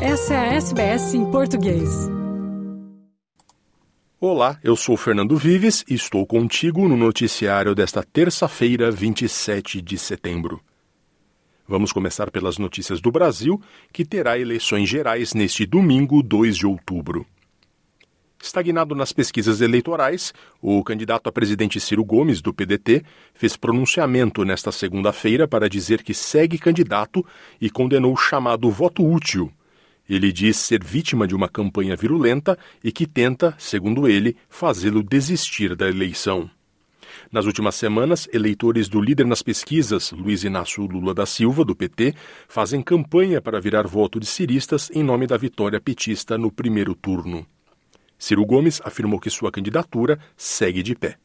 Essa é a SBS em português. Olá, eu sou Fernando Vives e estou contigo no noticiário desta terça-feira, 27 de setembro. Vamos começar pelas notícias do Brasil, que terá eleições gerais neste domingo, 2 de outubro. Estagnado nas pesquisas eleitorais, o candidato a presidente Ciro Gomes, do PDT, fez pronunciamento nesta segunda-feira para dizer que segue candidato e condenou o chamado voto útil. Ele diz ser vítima de uma campanha virulenta e que tenta, segundo ele, fazê-lo desistir da eleição. Nas últimas semanas, eleitores do líder nas pesquisas, Luiz Inácio Lula da Silva, do PT, fazem campanha para virar voto de ciristas em nome da vitória petista no primeiro turno. Ciro Gomes afirmou que sua candidatura segue de pé.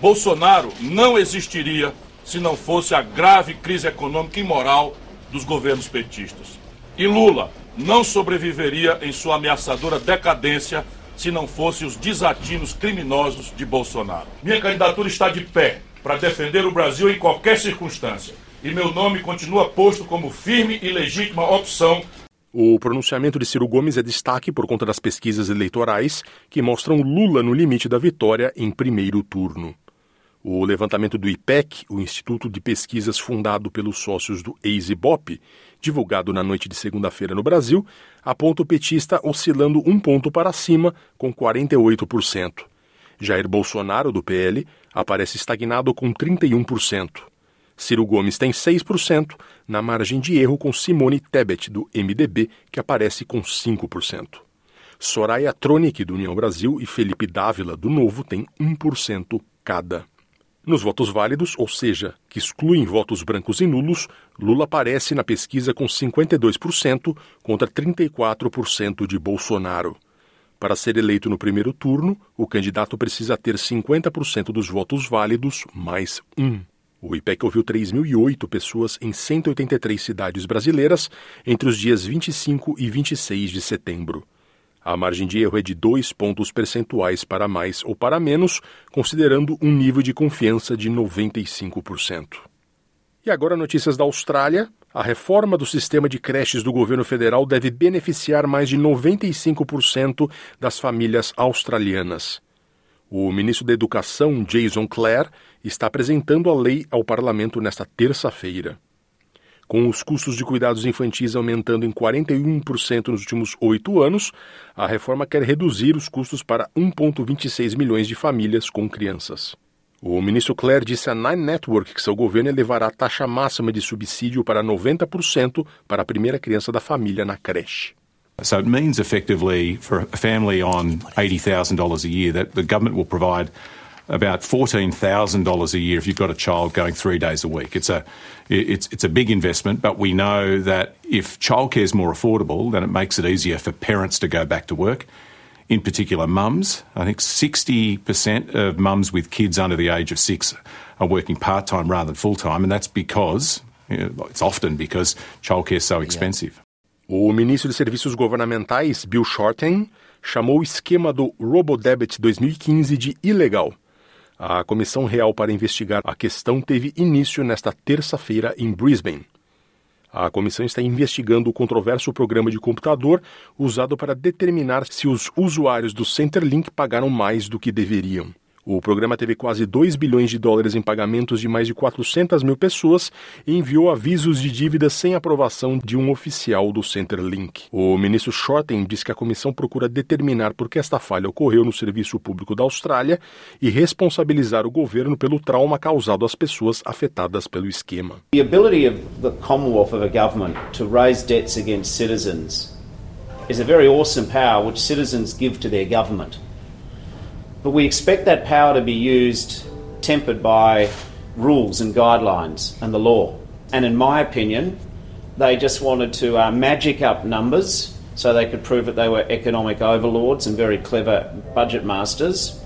Bolsonaro não existiria se não fosse a grave crise econômica e moral dos governos petistas. E Lula não sobreviveria em sua ameaçadora decadência se não fossem os desatinos criminosos de Bolsonaro. Minha candidatura está de pé para defender o Brasil em qualquer circunstância. E meu nome continua posto como firme e legítima opção o pronunciamento de Ciro Gomes é destaque por conta das pesquisas eleitorais que mostram Lula no limite da vitória em primeiro turno. O levantamento do IPEC, o Instituto de Pesquisas fundado pelos sócios do Ex-Ibope, divulgado na noite de segunda-feira no Brasil, aponta o petista oscilando um ponto para cima, com 48%. Jair Bolsonaro, do PL, aparece estagnado com 31%. Ciro Gomes tem 6%, na margem de erro com Simone Tebet, do MDB, que aparece com 5%. Soraya Tronic, do União Brasil, e Felipe Dávila, do Novo, têm 1% cada. Nos votos válidos, ou seja, que excluem votos brancos e nulos, Lula aparece na pesquisa com 52% contra 34% de Bolsonaro. Para ser eleito no primeiro turno, o candidato precisa ter 50% dos votos válidos mais um. O IPEC ouviu 3.008 pessoas em 183 cidades brasileiras entre os dias 25 e 26 de setembro. A margem de erro é de dois pontos percentuais para mais ou para menos, considerando um nível de confiança de 95%. E agora notícias da Austrália. A reforma do sistema de creches do governo federal deve beneficiar mais de 95% das famílias australianas. O ministro da Educação, Jason Clare, está apresentando a lei ao parlamento nesta terça-feira. Com os custos de cuidados infantis aumentando em 41% nos últimos oito anos, a reforma quer reduzir os custos para 1,26 milhões de famílias com crianças. O ministro Clare disse à Nine Network que seu governo elevará a taxa máxima de subsídio para 90% para a primeira criança da família na creche. So it means effectively for a family on $80,000 a year that the government will provide about $14,000 a year if you've got a child going three days a week. It's a, it's, it's a big investment, but we know that if childcare is more affordable, then it makes it easier for parents to go back to work, in particular mums. I think 60% of mums with kids under the age of six are working part time rather than full time, and that's because, you know, it's often because childcare is so expensive. Yeah. O ministro de Serviços Governamentais, Bill Shorten, chamou o esquema do RoboDebit 2015 de ilegal. A Comissão Real para investigar a questão teve início nesta terça-feira em Brisbane. A comissão está investigando o controverso programa de computador usado para determinar se os usuários do Centerlink pagaram mais do que deveriam. O programa teve quase 2 bilhões de dólares em pagamentos de mais de 400 mil pessoas e enviou avisos de dívidas sem aprovação de um oficial do Centerlink. O ministro Shorten diz que a comissão procura determinar por que esta falha ocorreu no serviço público da Austrália e responsabilizar o governo pelo trauma causado às pessoas afetadas pelo esquema. The ability of the Commonwealth of a government to raise debts against citizens is a very awesome power which citizens give to their government. But we expect that power to be used tempered by rules and guidelines and the law. And in my opinion, they just wanted to uh, magic up numbers so they could prove that they were economic overlords and very clever budget masters.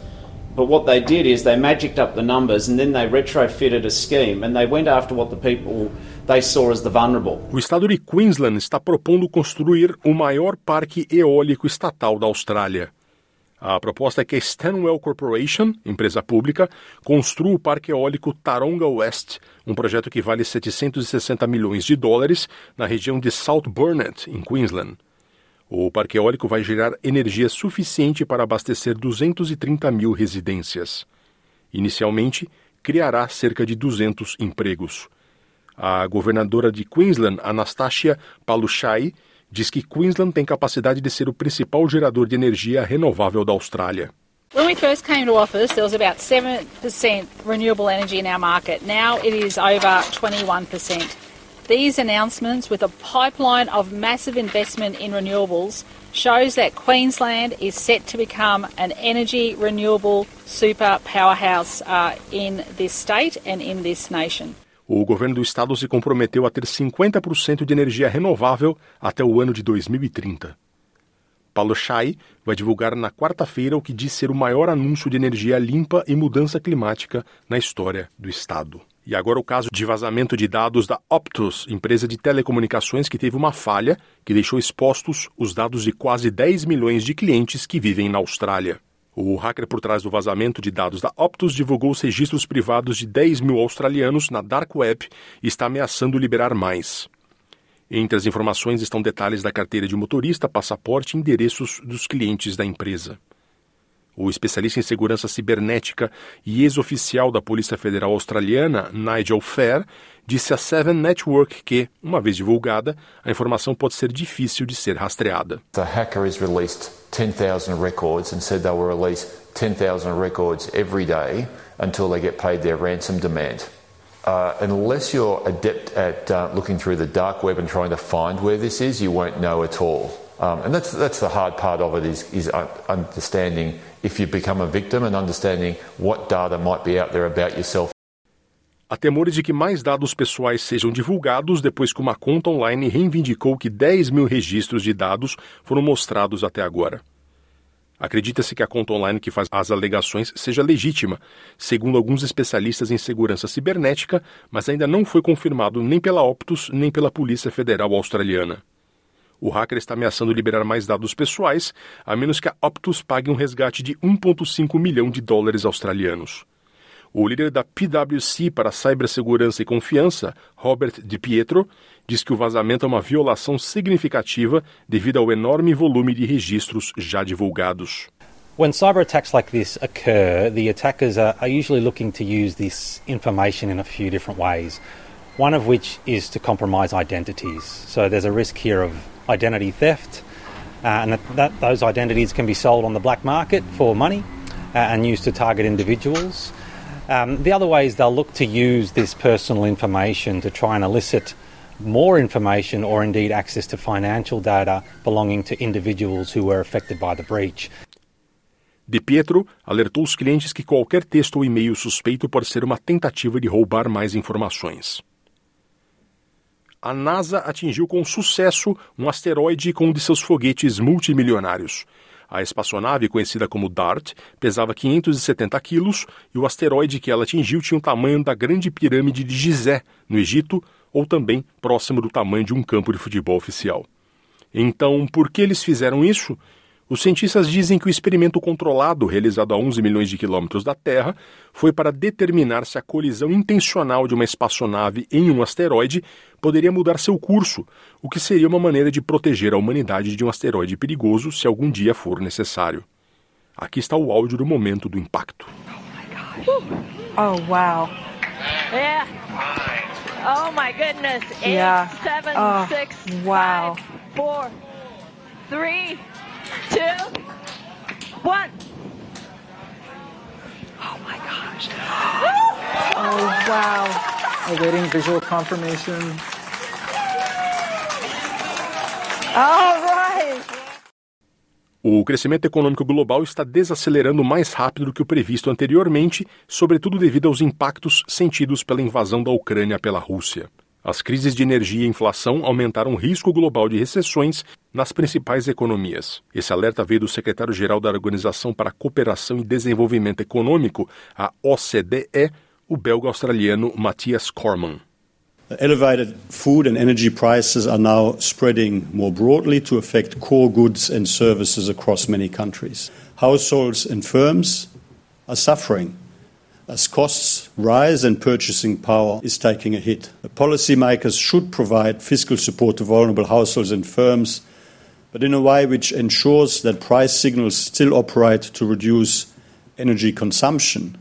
But what they did is they magicked up the numbers and then they retrofitted a scheme and they went after what the people they saw as the vulnerable. O estado de Queensland está propondo construir o maior parque eólico estatal da Austrália. A proposta é que a Stanwell Corporation, empresa pública, construa o parque eólico Taronga West, um projeto que vale 760 milhões de dólares na região de South Burnett, em Queensland. O parque eólico vai gerar energia suficiente para abastecer 230 mil residências. Inicialmente, criará cerca de 200 empregos. A governadora de Queensland, Anastasia Palaszczuk, diz que Queensland tem capacidade de ser o principal gerador de energia renovável da Austrália. When we first came to office, there was about 7% renewable energy in our market. Now it is over 21%. These announcements, with a pipeline of massive investment in renewables, shows that Queensland is set to become an energy renewable super powerhouse uh, in this state and in this nation. O governo do estado se comprometeu a ter 50% de energia renovável até o ano de 2030. Paulo Chay vai divulgar na quarta-feira o que diz ser o maior anúncio de energia limpa e mudança climática na história do estado. E agora o caso de vazamento de dados da Optus, empresa de telecomunicações que teve uma falha que deixou expostos os dados de quase 10 milhões de clientes que vivem na Austrália. O hacker por trás do vazamento de dados da Optus divulgou os registros privados de 10 mil australianos na Dark Web e está ameaçando liberar mais. Entre as informações estão detalhes da carteira de motorista, passaporte e endereços dos clientes da empresa. O especialista em segurança cibernética e ex-oficial da Polícia Federal Australiana, Nigel Fair, disse à Seven Network que, uma vez divulgada, a informação pode ser difícil de ser rastreada. The hacker has released 10,000 records and said they will release 10,000 records every day until they get paid their ransom demand. Uh, unless you're adept at uh, looking through the dark web and trying to find where this is, you won't know at all. Um, and that's, that's the hard part of it is, is understanding if you become a victim and understanding what data might be out there about yourself. Há temores de que mais dados pessoais sejam divulgados depois que uma conta online reivindicou que 10 mil registros de dados foram mostrados até agora. Acredita-se que a conta online que faz as alegações seja legítima, segundo alguns especialistas em segurança cibernética, mas ainda não foi confirmado nem pela Optus nem pela Polícia Federal Australiana. O hacker está ameaçando liberar mais dados pessoais, a menos que a Optus pague um resgate de 1,5 milhão de dólares australianos. O líder da PwC para cibersegurança e confiança, Robert DiPietro, diz que o vazamento é uma violação significativa devido ao enorme volume de registros já divulgados. When cyber attacks like this occur, the attackers are, are usually looking to use this information in a few different ways. One of which is to compromise identities. So there's a risk here of identity theft, uh, and that, that, those identities can be sold on the black market for money uh, and used to target individuals. Um, the other way is they'll look to use this personal information to try and elicit more information or indeed access to financial data belonging to individuals who were affected by the breach. De Pietro alertou os clientes que qualquer texto ou e-mail suspeito pode ser uma tentativa de roubar mais informações. A NASA atingiu com sucesso um asteroide com um de seus foguetes multimilionários. A espaçonave, conhecida como DART, pesava 570 quilos e o asteroide que ela atingiu tinha o tamanho da Grande Pirâmide de Gizé, no Egito, ou também próximo do tamanho de um campo de futebol oficial. Então, por que eles fizeram isso? Os cientistas dizem que o experimento controlado, realizado a 11 milhões de quilômetros da Terra, foi para determinar se a colisão intencional de uma espaçonave em um asteroide poderia mudar seu curso, o que seria uma maneira de proteger a humanidade de um asteroide perigoso se algum dia for necessário. Aqui está o áudio do momento do impacto. Oh, wow. Yeah. Oh my goodness. Eight, Yeah. seven, Oh, six, wow. five, four, three, two, one. Oh my gosh. Oh wow. Awaiting visual confirmation. All right. O crescimento econômico global está desacelerando mais rápido do que o previsto anteriormente, sobretudo devido aos impactos sentidos pela invasão da Ucrânia pela Rússia. As crises de energia e inflação aumentaram o risco global de recessões nas principais economias. Esse alerta veio do secretário-geral da Organização para a Cooperação e Desenvolvimento Econômico, a OCDE, o belga-australiano Matthias Cormann. Elevated food and energy prices are now spreading more broadly to affect core goods and services across many countries. Households and firms are suffering as costs rise and purchasing power is taking a hit. The policymakers should provide fiscal support to vulnerable households and firms but in a way which ensures that price signals still operate to reduce energy consumption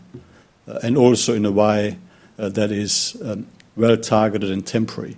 uh, and also in a way uh, that is um, well targeted and temporary.